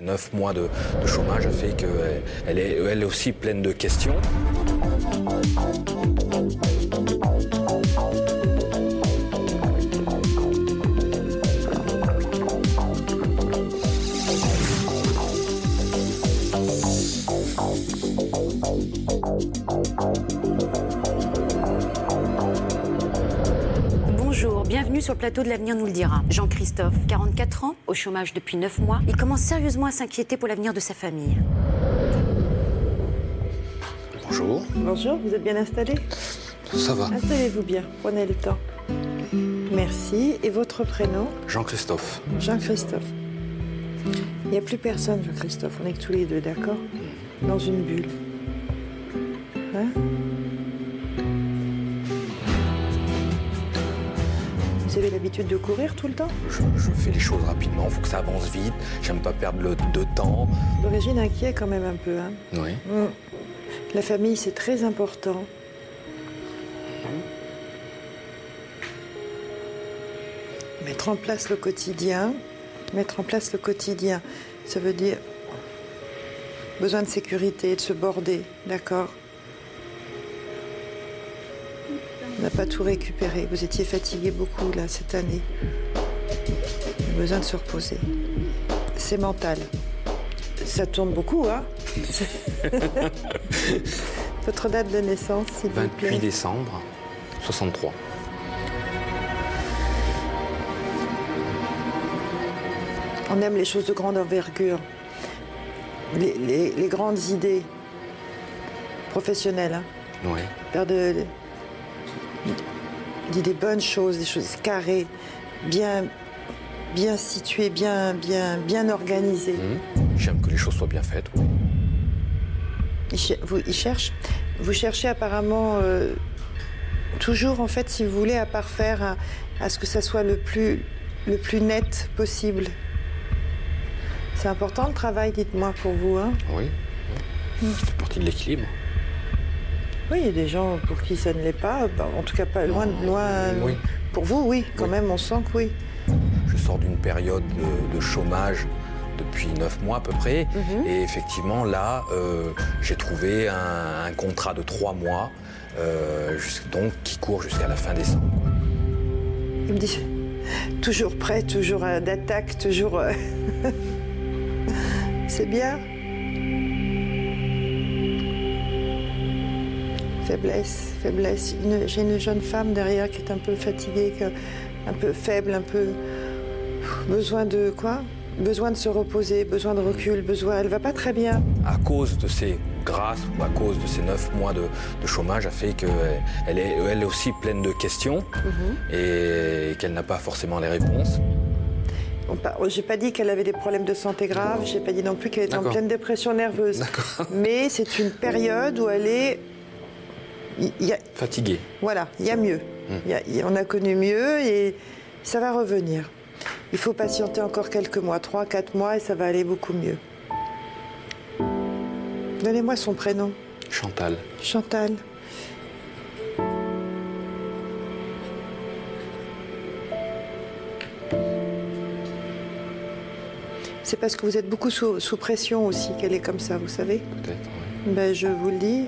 Neuf mois de, de chômage fait qu'elle elle est aussi pleine de questions. Bonjour, bienvenue sur le plateau de l'avenir nous le dira. Jean-Christophe, 44 ans, au chômage depuis 9 mois, il commence sérieusement à s'inquiéter pour l'avenir de sa famille. Bonjour. Bonjour, vous êtes bien installé? Ça va Installez-vous bien, prenez le temps. Merci. Et votre prénom? Jean-Christophe. Jean-Christophe. Il n'y a plus personne, Jean-Christophe. On est que tous les deux, d'accord? Dans une bulle. Hein? Vous avez l'habitude de courir tout le temps Je, je fais les choses rapidement, il faut que ça avance vite. J'aime pas perdre le, de temps. D'origine inquiet quand même un peu. Hein Oui. Mm. La famille, c'est très important. Mettre en place le quotidien. Mettre en place le quotidien, ça veut dire besoin de sécurité, de se border, d'accord? On n'a pas tout récupéré. Vous étiez fatigué beaucoup là cette année. Besoin de se reposer. C'est mental. Ça tourne beaucoup, hein Votre date de naissance, s'il vous plaît. 28 décembre 63. On aime les choses de grande envergure, les, les- les grandes idées professionnelles, hein. Oui. faire de, de- des bonnes choses, des choses carrées, bien, bien situées, bien, bien, bien organisées. Mhm. J'aime que les choses soient bien faites. oui. Il, vous- il cherche. Vous cherchez apparemment euh, toujours, en fait, si vous voulez, à parfaire, à, à ce que ça soit le plus, le plus net possible. C'est important le travail, dites-moi, pour vous. Hein Oui. oui. Ça fait partie de l'équilibre. Oui, il y a des gens pour qui ça ne l'est pas. Bah, en tout cas, pas loin, loin. oui. Pour vous, oui, quand Oui. même, on sent que oui. Je sors d'une période de, de chômage depuis neuf mois à peu près. Et effectivement, là, euh, j'ai trouvé un, un contrat de trois mois, euh, donc qui court jusqu'à la fin décembre. Il me dit toujours prêt, toujours euh, d'attaque, toujours. C'est bien. Faiblesse, faiblesse. J'ai une jeune femme derrière qui est un peu fatiguée, un peu faible, un peu. Besoin de quoi? Besoin de se reposer, besoin de recul, besoin. Elle va pas très bien. À cause de ces grâces ou à cause de ces neuf mois de, de chômage, a fait qu'elle elle est elle aussi pleine de questions et qu'elle n'a pas forcément les réponses. J'ai pas dit qu'elle avait des problèmes de santé graves, j'ai pas dit non plus qu'elle était en pleine dépression nerveuse. Mais c'est une période où elle est. il y a- Fatiguée. Voilà, il y a mieux. Y a- a- on a connu mieux et ça va revenir. Il faut patienter encore quelques mois, trois, quatre mois, et ça va aller beaucoup mieux. Donnez-moi son prénom. Chantal. Chantal. C'est parce que vous êtes beaucoup sous, sous pression aussi qu'elle est comme ça, vous savez Peut-être. oui. ben, Je vous le dis,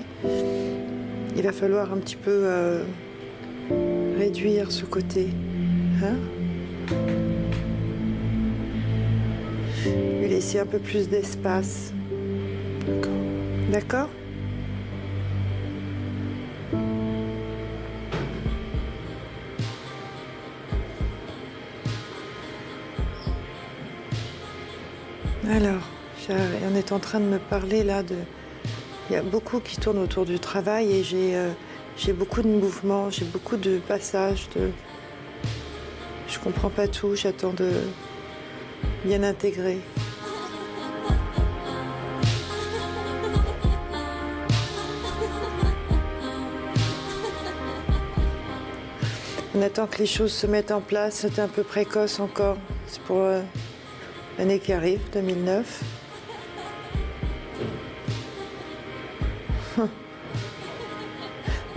il va falloir un petit peu euh, réduire ce côté. Hein Lui laisser un peu plus d'espace. D'accord. D'accord Alors, on est en train de me parler là de... Il y a beaucoup qui tournent autour du travail et j'ai euh, j'ai beaucoup de mouvements, j'ai beaucoup de passages, de... Je comprends pas tout, j'attends de bien intégrer. On attend que les choses se mettent en place. C'était un peu précoce encore. C'est pour euh, l'année qui arrive, 2009.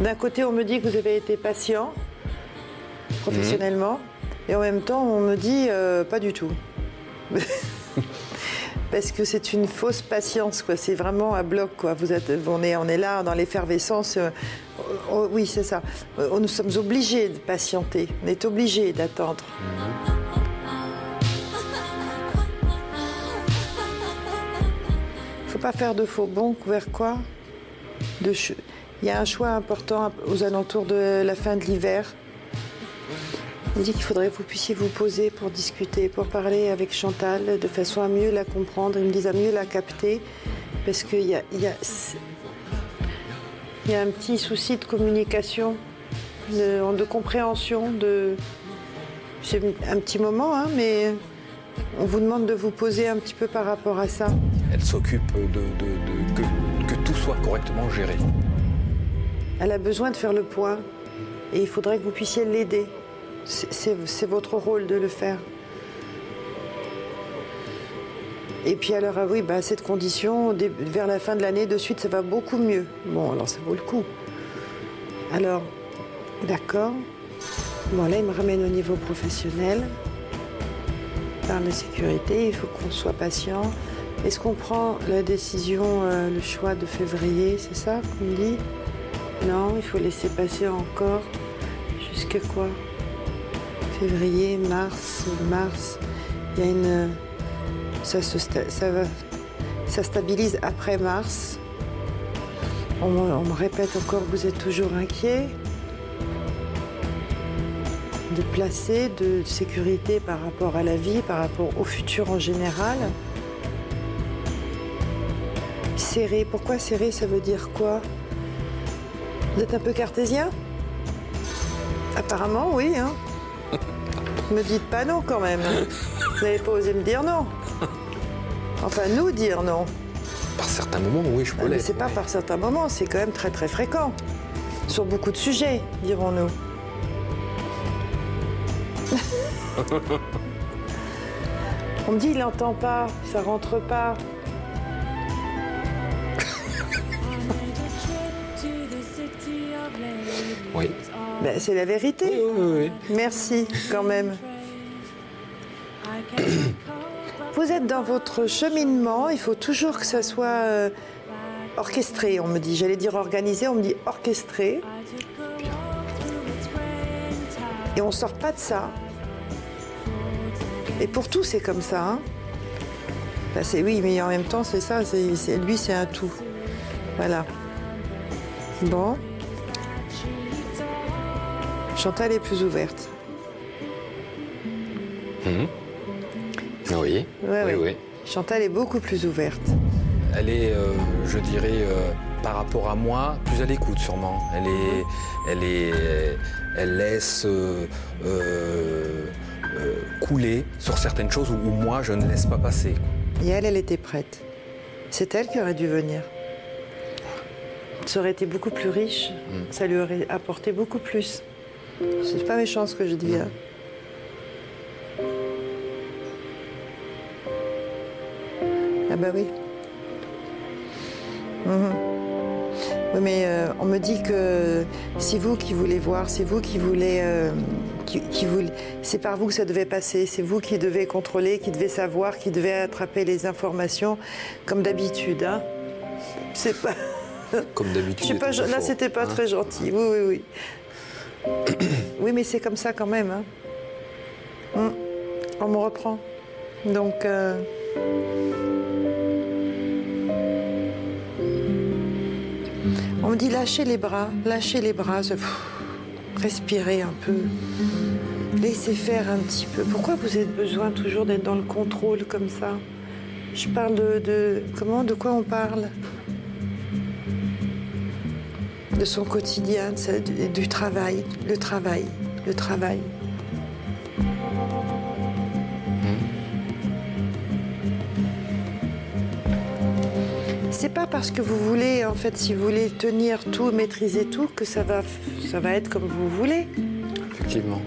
D'un côté, on me dit que vous avez été patient professionnellement, et en même temps, on me dit euh, pas du tout. parce que c'est une fausse patience, quoi. C'est vraiment à bloc, quoi. Vous êtes, on est, on est là dans l'effervescence. euh, oh, oui, c'est ça. Euh, nous sommes obligés de patienter. On est obligés d'attendre. Faut pas faire de faux bons vers quoi? De Il y a un choix important aux alentours de la fin de l'hiver. Il dit qu'il faudrait que vous puissiez vous poser pour discuter, pour parler avec Chantal de façon à mieux la comprendre. Il me dit à mieux la capter parce qu'il y a, un petit souci de communication, de, de compréhension. De... C'est un petit moment, hein, mais on vous demande de vous poser un petit peu par rapport à ça. Elle s'occupe de, que tout soit correctement géré. Elle a besoin de faire le point et il faudrait que vous puissiez l'aider. C'est- votre rôle de le faire. Et puis alors, ah oui, bah, cette condition, vers la fin de l'année, de suite, ça va beaucoup mieux. Bon, alors ça vaut le coup. Alors, d'accord. Bon, là, il me ramène au niveau professionnel. Parle de sécurité, il faut qu'on soit patient. Est-ce qu'on prend la décision, euh, le choix de février, c'est ça qu'on dit? Non, il faut laisser passer encore. Jusque quoi? Février, mars, mars. Il y a une. Ça, se ça, va... ça stabilise après mars. On, me- répète encore vous êtes toujours inquiet. De placer, de sécurité par rapport à la vie, par rapport au futur en général. Serré, pourquoi serré Ça veut dire quoi? Vous êtes un peu cartésien Apparemment, oui. Hein me dites pas non quand même. Vous n'avez pas osé me dire non. Enfin, nous dire non. Par certains moments, oui, je peux Ah, Mais c'est pas par certains moments, c'est quand même très très fréquent. Sur beaucoup de sujets, dirons-nous. On me dit il n'entend pas, ça rentre pas. Oui. Ben, c'est la vérité. Oui, oui, oui. Merci quand même. Vous êtes dans votre cheminement, il faut toujours que ça soit euh, orchestré, on me dit. J'allais dire organisé, on me dit orchestré. Et on sort pas de ça. Et pour tout, c'est comme ça. hein. Ben, c'est oui, mais en même temps, c'est ça. c'est- lui, c'est un tout. Voilà. Bon. Chantal est plus ouverte. Oui, Ouais, oui, ouais. oui. Chantal est beaucoup plus ouverte. Elle est, euh, je dirais, euh, par rapport à moi, plus à l'écoute sûrement. Elle est, elle est, elle laisse euh, euh, euh, couler sur certaines choses où, où moi je ne laisse pas passer. Et elle, elle était prête. C'est elle qui aurait dû venir. Ça aurait été beaucoup plus riche. Ça lui aurait apporté beaucoup plus. C'est pas méchant ce que je dis. hein. Ah bah oui. Mhm. Oui, mais euh, on me dit que c'est vous qui voulez voir, c'est vous qui voulez, euh, qui, qui voulez- c'est par vous que ça devait passer, c'est vous qui devez contrôler, qui devez savoir, qui devez attraper les informations, comme d'habitude. Hein. C'est pas, Comme d'habitude. là c'était pas hein. très gentil. Oui, oui, oui. oui, mais c'est comme ça quand même. hein. Hum. On me reprend. Donc. euh, On me dit lâchez les bras, lâchez les bras, respirez un peu, laissez faire un petit peu. Pourquoi vous avez besoin toujours d'être dans le contrôle comme ça? Je parle de- comment, de quoi on parle? De son quotidien, de du, du travail, le travail, le travail. C'est pas parce que vous voulez, en fait, si vous voulez tenir tout, maîtriser tout, que ça va, ça va être comme vous voulez. Effectivement.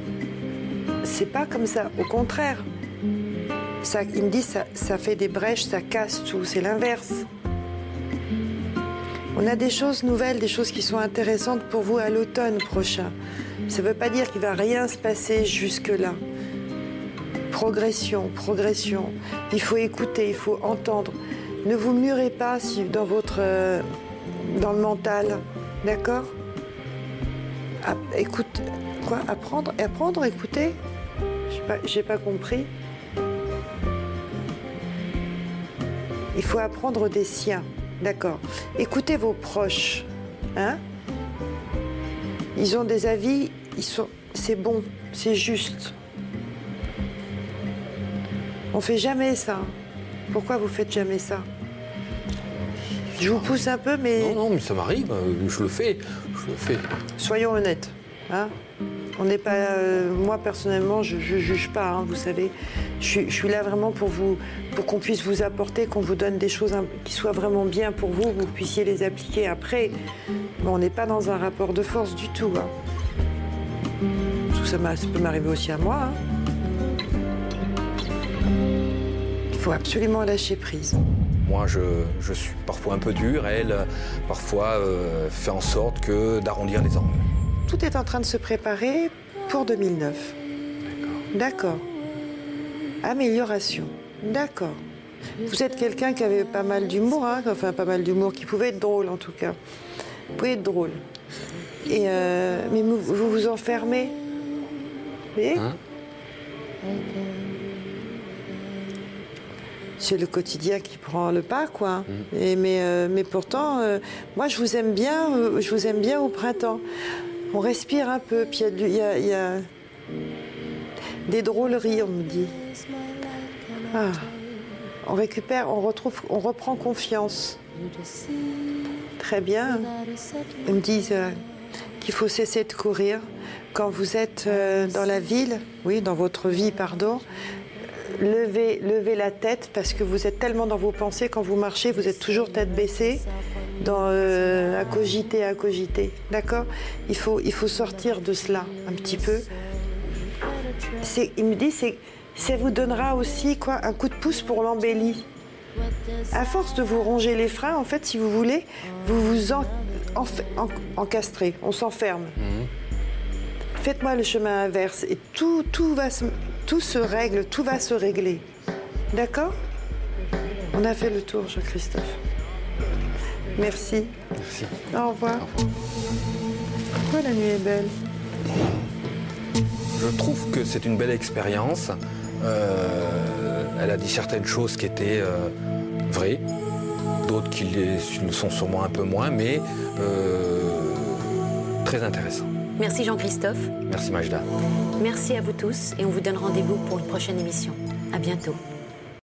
C'est pas comme ça. Au contraire. Ça, il me dit ça, ça fait des brèches, ça casse tout. C'est l'inverse. On a des choses nouvelles, des choses qui sont intéressantes pour vous à l'automne prochain. Ça ne veut pas dire qu'il va rien se passer jusque-là. Progression, progression. Il faut écouter, il faut entendre. Ne vous murez pas dans votre, euh, dans le mental, d'accord? Écoute, quoi Apprendre, apprendre, écouter? J'ai pas, pas compris. Il faut apprendre des siens, d'accord Écoutez vos proches, hein Ils ont des avis, ils sont, c'est bon, c'est juste. On fait jamais ça. Pourquoi vous faites jamais ça? Je vous pousse un peu, mais Non, non, mais ça m'arrive, euh, je le fais, je le fais. soyons honnêtes. Hein on n'est pas. euh, moi personnellement, je, ne juge pas. hein, vous savez, je, suis- je suis là vraiment pour vous, pour qu'on puisse vous apporter, qu'on vous donne des choses qui soient vraiment bien pour vous, que vous puissiez les appliquer après. On n'est pas dans un rapport de force du tout. hein. Tout ça, ça peut m'arriver aussi à moi. hein. Il faut absolument lâcher prise. Moi, je, je suis parfois un peu dur, elle, parfois, euh, fait en sorte que d'arrondir les angles. Tout est en train de se préparer pour 2009. D'accord. Amélioration. D'accord. Vous êtes quelqu'un qui avait pas mal d'humour, hein, enfin pas mal d'humour, qui pouvait être drôle en tout cas. Vous pouvez être drôle. Et euh, mais vous vous, enfermez. Vous voyez Hein C'est le quotidien qui prend le pas, quoi. Et, mais, euh, mais pourtant, euh, moi, je vous aime bien. euh, je vous aime bien au printemps. On respire un peu, puis il y y a des drôleries, on me dit. Ah. On récupère, on retrouve, on reprend confiance. Très bien. Ils me disent euh, qu'il faut cesser de courir quand vous êtes euh, dans la ville, oui, dans votre vie, pardon. Levez, levez la tête parce que vous êtes tellement dans vos pensées quand vous marchez, vous êtes toujours tête baissée, dans, euh, à cogiter, à cogiter. D'accord? Il faut, il faut sortir de cela un petit peu. Il me dit c'est ça vous donnera aussi quoi un coup de pouce pour l'embellie. À force de vous ronger les freins, en fait, si vous voulez, vous vous en, encastrez, on s'enferme. Faites-moi le chemin inverse et tout, tout, va se, tout se règle, tout va se régler. D'accord? On a fait le tour, Jean-Christophe. Merci. Merci. Au revoir. Pourquoi la nuit est belle? Je trouve que c'est une belle expérience. Euh, elle a dit certaines choses qui étaient euh, vraies, d'autres qui le sont sûrement un peu moins, mais euh, très intéressant. Merci Jean-Christophe. Merci Majda. Merci à vous tous et on vous donne rendez-vous pour une prochaine émission. À bientôt.